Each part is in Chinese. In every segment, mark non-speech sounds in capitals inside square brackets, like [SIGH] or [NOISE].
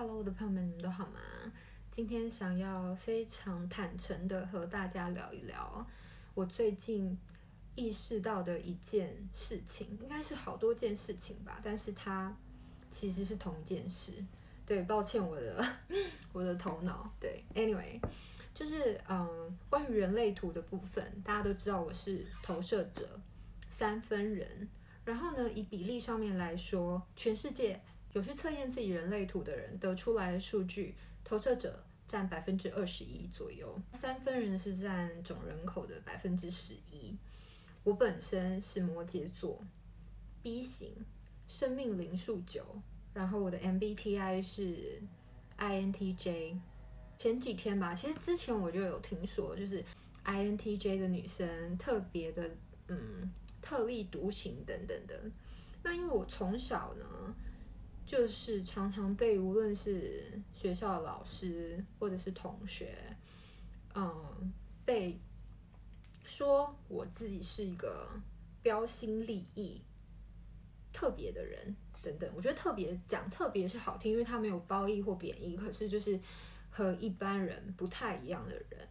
Hello，我的朋友们，你们都好吗？今天想要非常坦诚的和大家聊一聊我最近意识到的一件事情，应该是好多件事情吧，但是它其实是同一件事。对，抱歉，我的 [LAUGHS] 我的头脑。对，Anyway，就是嗯，关于人类图的部分，大家都知道我是投射者三分人，然后呢，以比例上面来说，全世界。有去测验自己人类图的人得出来的数据，投射者占百分之二十一左右，三分人是占总人口的百分之十一。我本身是摩羯座，B 型，生命灵数九，然后我的 MBTI 是 INTJ。前几天吧，其实之前我就有听说，就是 INTJ 的女生特别的，嗯，特立独行等等的。那因为我从小呢。就是常常被无论是学校的老师或者是同学，嗯，被说我自己是一个标新立异、特别的人等等。我觉得特别讲特别是好听，因为他没有褒义或贬义，可是就是和一般人不太一样的人。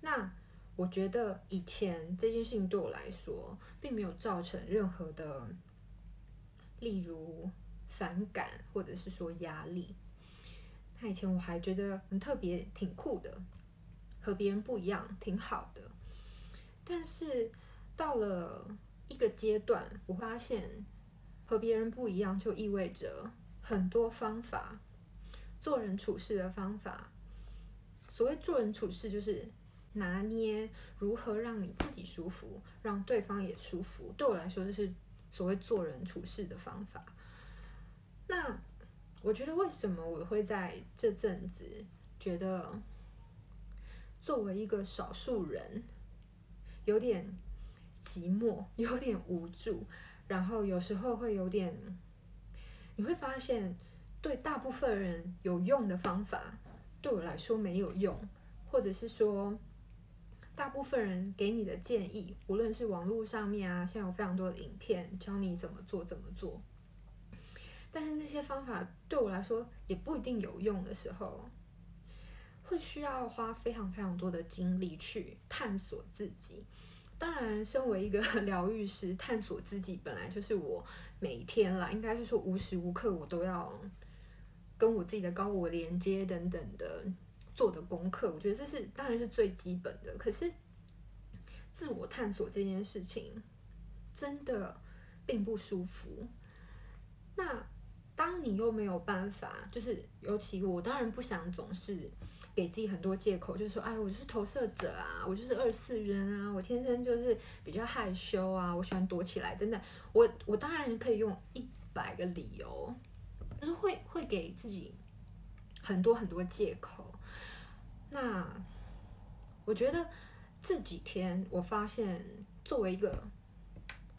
那我觉得以前这件事情对我来说，并没有造成任何的，例如。反感，或者是说压力。那以前我还觉得很特别，挺酷的，和别人不一样，挺好的。但是到了一个阶段，我发现和别人不一样，就意味着很多方法，做人处事的方法。所谓做人处事，就是拿捏如何让你自己舒服，让对方也舒服。对我来说，这是所谓做人处事的方法。那我觉得，为什么我会在这阵子觉得，作为一个少数人，有点寂寞，有点无助，然后有时候会有点，你会发现，对大部分人有用的方法，对我来说没有用，或者是说，大部分人给你的建议，无论是网络上面啊，现在有非常多的影片教你怎么做，怎么做。但是那些方法对我来说也不一定有用的时候，会需要花非常非常多的精力去探索自己。当然，身为一个疗愈师，探索自己本来就是我每天啦，应该是说无时无刻我都要跟我自己的高我连接等等的做的功课。我觉得这是当然是最基本的。可是自我探索这件事情真的并不舒服。你又没有办法，就是尤其我当然不想总是给自己很多借口，就是说，哎，我就是投射者啊，我就是二四人啊，我天生就是比较害羞啊，我喜欢躲起来，真的，我我当然可以用一百个理由，就是会会给自己很多很多借口。那我觉得这几天我发现，作为一个。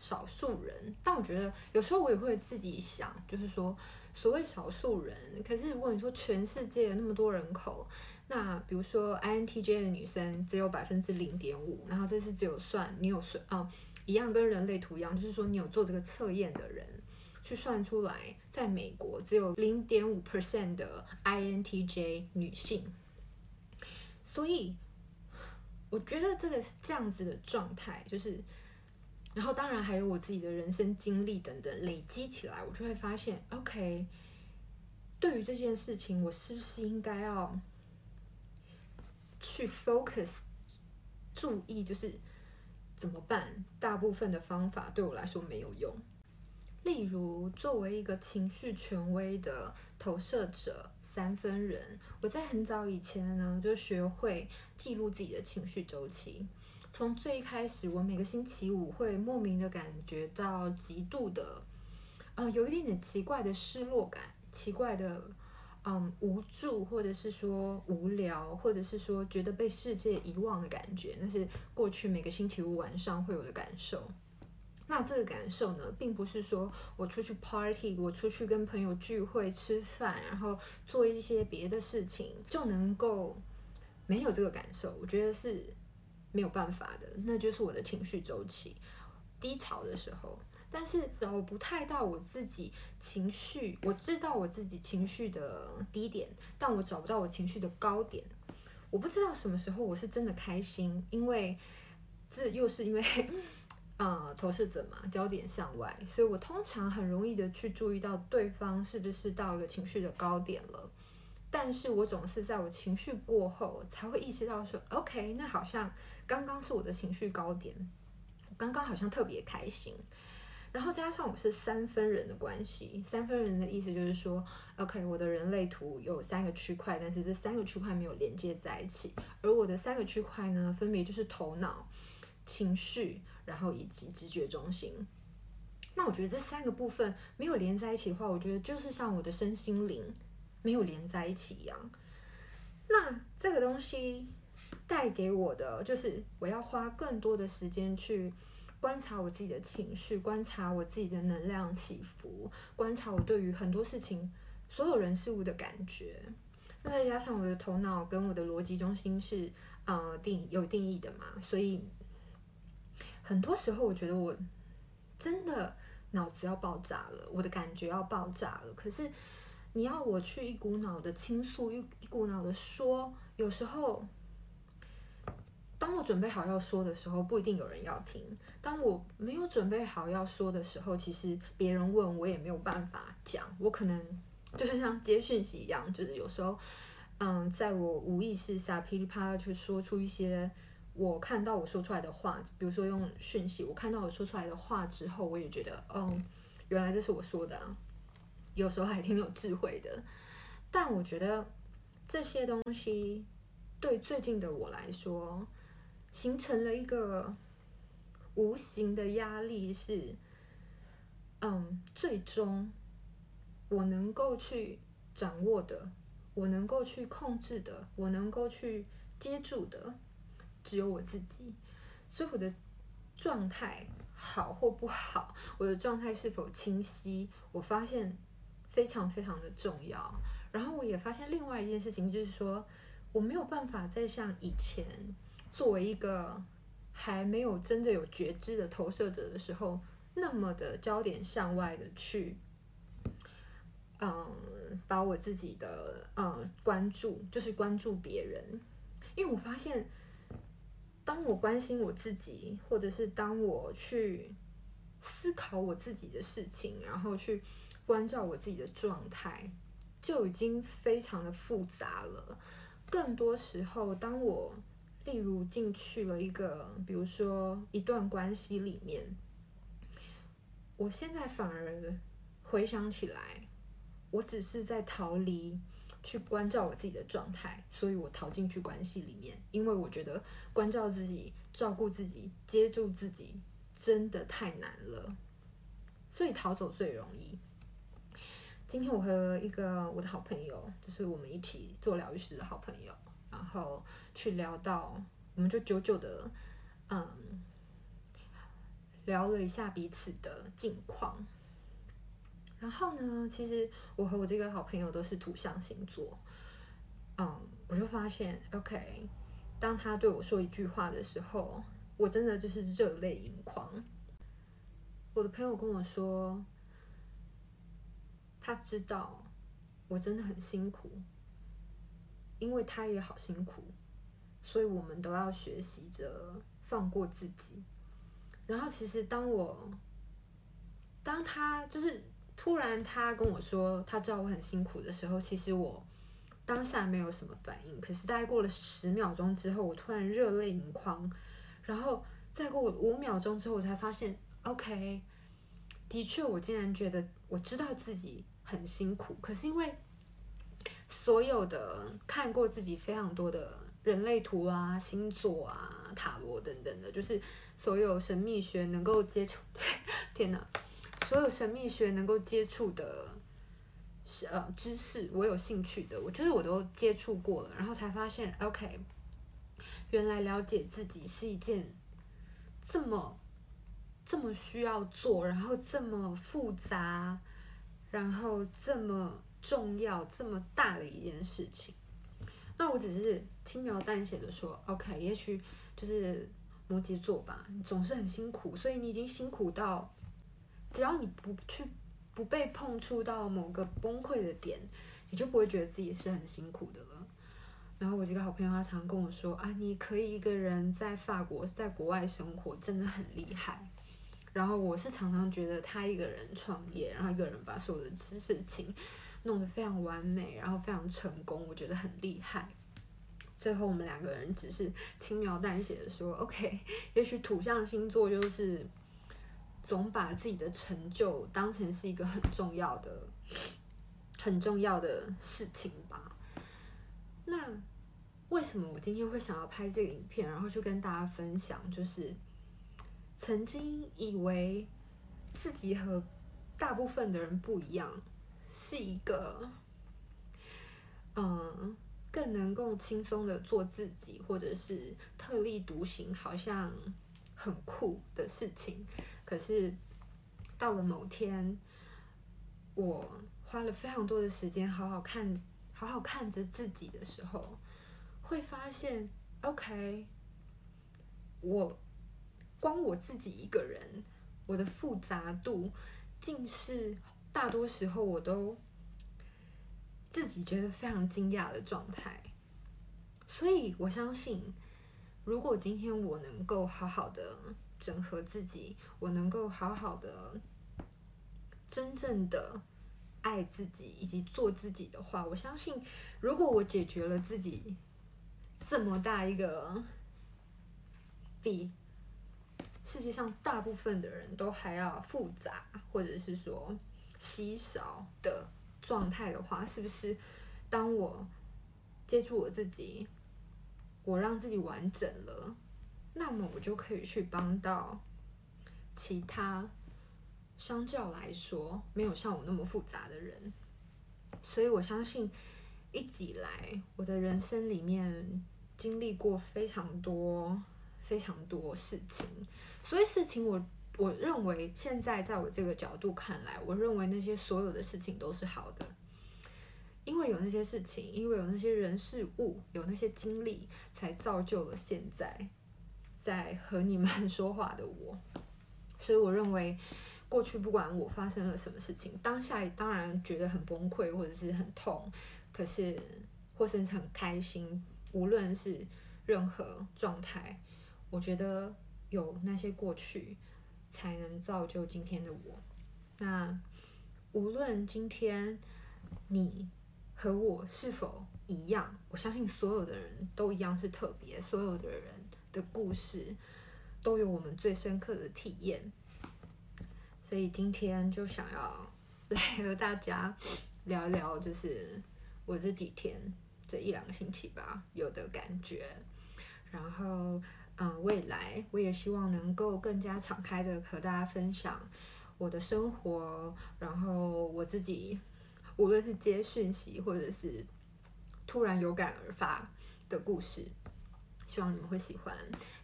少数人，但我觉得有时候我也会自己想，就是说，所谓少数人，可是如果你说全世界那么多人口，那比如说 INTJ 的女生只有百分之零点五，然后这是只有算你有算啊、一样跟人类图一样，就是说你有做这个测验的人去算出来，在美国只有零点五 percent 的 INTJ 女性，所以我觉得这个是这样子的状态，就是。然后，当然还有我自己的人生经历等等累积起来，我就会发现，OK，对于这件事情，我是不是应该要去 focus 注意，就是怎么办？大部分的方法对我来说没有用。例如，作为一个情绪权威的投射者三分人，我在很早以前呢，就学会记录自己的情绪周期。从最开始，我每个星期五会莫名的感觉到极度的，呃，有一点点奇怪的失落感，奇怪的，嗯，无助，或者是说无聊，或者是说觉得被世界遗忘的感觉，那是过去每个星期五晚上会有的感受。那这个感受呢，并不是说我出去 party，我出去跟朋友聚会吃饭，然后做一些别的事情就能够没有这个感受。我觉得是。没有办法的，那就是我的情绪周期低潮的时候。但是找不太到我自己情绪，我知道我自己情绪的低点，但我找不到我情绪的高点。我不知道什么时候我是真的开心，因为这又是因为，[LAUGHS] 呃，投射者嘛，焦点向外，所以我通常很容易的去注意到对方是不是到一个情绪的高点了。但是我总是在我情绪过后才会意识到说，OK，那好像刚刚是我的情绪高点，刚刚好像特别开心。然后加上我是三分人的关系，三分人的意思就是说，OK，我的人类图有三个区块，但是这三个区块没有连接在一起。而我的三个区块呢，分别就是头脑、情绪，然后以及直觉中心。那我觉得这三个部分没有连在一起的话，我觉得就是像我的身心灵。没有连在一起一样，那这个东西带给我的就是我要花更多的时间去观察我自己的情绪，观察我自己的能量起伏，观察我对于很多事情、所有人事物的感觉。那再加上我的头脑跟我的逻辑中心是呃定有定义的嘛，所以很多时候我觉得我真的脑子要爆炸了，我的感觉要爆炸了，可是。你要我去一股脑的倾诉，一一股脑的说，有时候，当我准备好要说的时候，不一定有人要听；当我没有准备好要说的时候，其实别人问我也没有办法讲。我可能就是像接讯息一样，就是有时候，嗯，在我无意识下噼里啪啦去说出一些我看到我说出来的话，比如说用讯息，我看到我说出来的话之后，我也觉得，嗯，原来这是我说的啊。有时候还挺有智慧的，但我觉得这些东西对最近的我来说，形成了一个无形的压力，是，嗯，最终我能够去掌握的，我能够去控制的，我能够去接住的，只有我自己。所以我的状态好或不好，我的状态是否清晰，我发现。非常非常的重要。然后我也发现另外一件事情，就是说我没有办法再像以前作为一个还没有真的有觉知的投射者的时候，那么的焦点向外的去，嗯，把我自己的嗯关注，就是关注别人。因为我发现，当我关心我自己，或者是当我去思考我自己的事情，然后去。关照我自己的状态，就已经非常的复杂了。更多时候，当我例如进去了一个，比如说一段关系里面，我现在反而回想起来，我只是在逃离去关照我自己的状态，所以我逃进去关系里面，因为我觉得关照自己、照顾自己、接住自己真的太难了，所以逃走最容易。今天我和一个我的好朋友，就是我们一起做疗愈师的好朋友，然后去聊到，我们就久久的，嗯，聊了一下彼此的近况。然后呢，其实我和我这个好朋友都是土象星座，嗯，我就发现，OK，当他对我说一句话的时候，我真的就是热泪盈眶。我的朋友跟我说。他知道我真的很辛苦，因为他也好辛苦，所以我们都要学习着放过自己。然后，其实当我当他就是突然他跟我说他知道我很辛苦的时候，其实我当下没有什么反应。可是大概过了十秒钟之后，我突然热泪盈眶。然后再过五秒钟之后，我才发现，OK，的确，我竟然觉得我知道自己。很辛苦，可是因为所有的看过自己非常多的人类图啊、星座啊、塔罗等等的，就是所有神秘学能够接触，[LAUGHS] 天哪，所有神秘学能够接触的，是呃知识，我有兴趣的，我觉得我都接触过了，然后才发现，OK，原来了解自己是一件这么这么需要做，然后这么复杂。然后这么重要、这么大的一件事情，那我只是轻描淡写的说，OK，也许就是摩羯座吧，你总是很辛苦，所以你已经辛苦到只要你不去不被碰触到某个崩溃的点，你就不会觉得自己是很辛苦的了。然后我这个好朋友他常跟我说啊，你可以一个人在法国在国外生活，真的很厉害。然后我是常常觉得他一个人创业，然后一个人把所有的事情弄得非常完美，然后非常成功，我觉得很厉害。最后我们两个人只是轻描淡写的说，OK，[LAUGHS] 也许土象星座就是总把自己的成就当成是一个很重要的、很重要的事情吧。那为什么我今天会想要拍这个影片，然后去跟大家分享，就是。曾经以为自己和大部分的人不一样，是一个嗯更能够轻松的做自己，或者是特立独行，好像很酷的事情。可是到了某天，我花了非常多的时间好好看，好好看着自己的时候，会发现，OK，我。光我自己一个人，我的复杂度，竟是大多时候我都自己觉得非常惊讶的状态。所以我相信，如果今天我能够好好的整合自己，我能够好好的真正的爱自己以及做自己的话，我相信，如果我解决了自己这么大一个比。世界上大部分的人都还要复杂，或者是说稀少的状态的话，是不是？当我接触我自己，我让自己完整了，那么我就可以去帮到其他相较来说没有像我那么复杂的人。所以我相信，一直以来我的人生里面经历过非常多。非常多事情，所以事情我我认为现在在我这个角度看来，我认为那些所有的事情都是好的，因为有那些事情，因为有那些人事物，有那些经历，才造就了现在在和你们 [LAUGHS] 说话的我。所以我认为过去不管我发生了什么事情，当下当然觉得很崩溃或者是很痛，可是或是很开心，无论是任何状态。我觉得有那些过去，才能造就今天的我。那无论今天你和我是否一样，我相信所有的人都一样是特别，所有的人的故事都有我们最深刻的体验。所以今天就想要 [LAUGHS] 来和大家聊一聊，就是我这几天这一两个星期吧，有的感觉，然后。嗯，未来我也希望能够更加敞开的和大家分享我的生活，然后我自己无论是接讯息或者是突然有感而发的故事，希望你们会喜欢。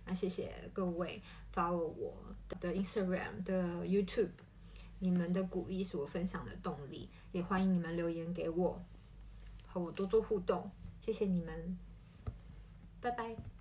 那谢谢各位 follow 我的 Instagram 的 YouTube，你们的鼓励是我分享的动力，也欢迎你们留言给我，和我多多互动。谢谢你们，拜拜。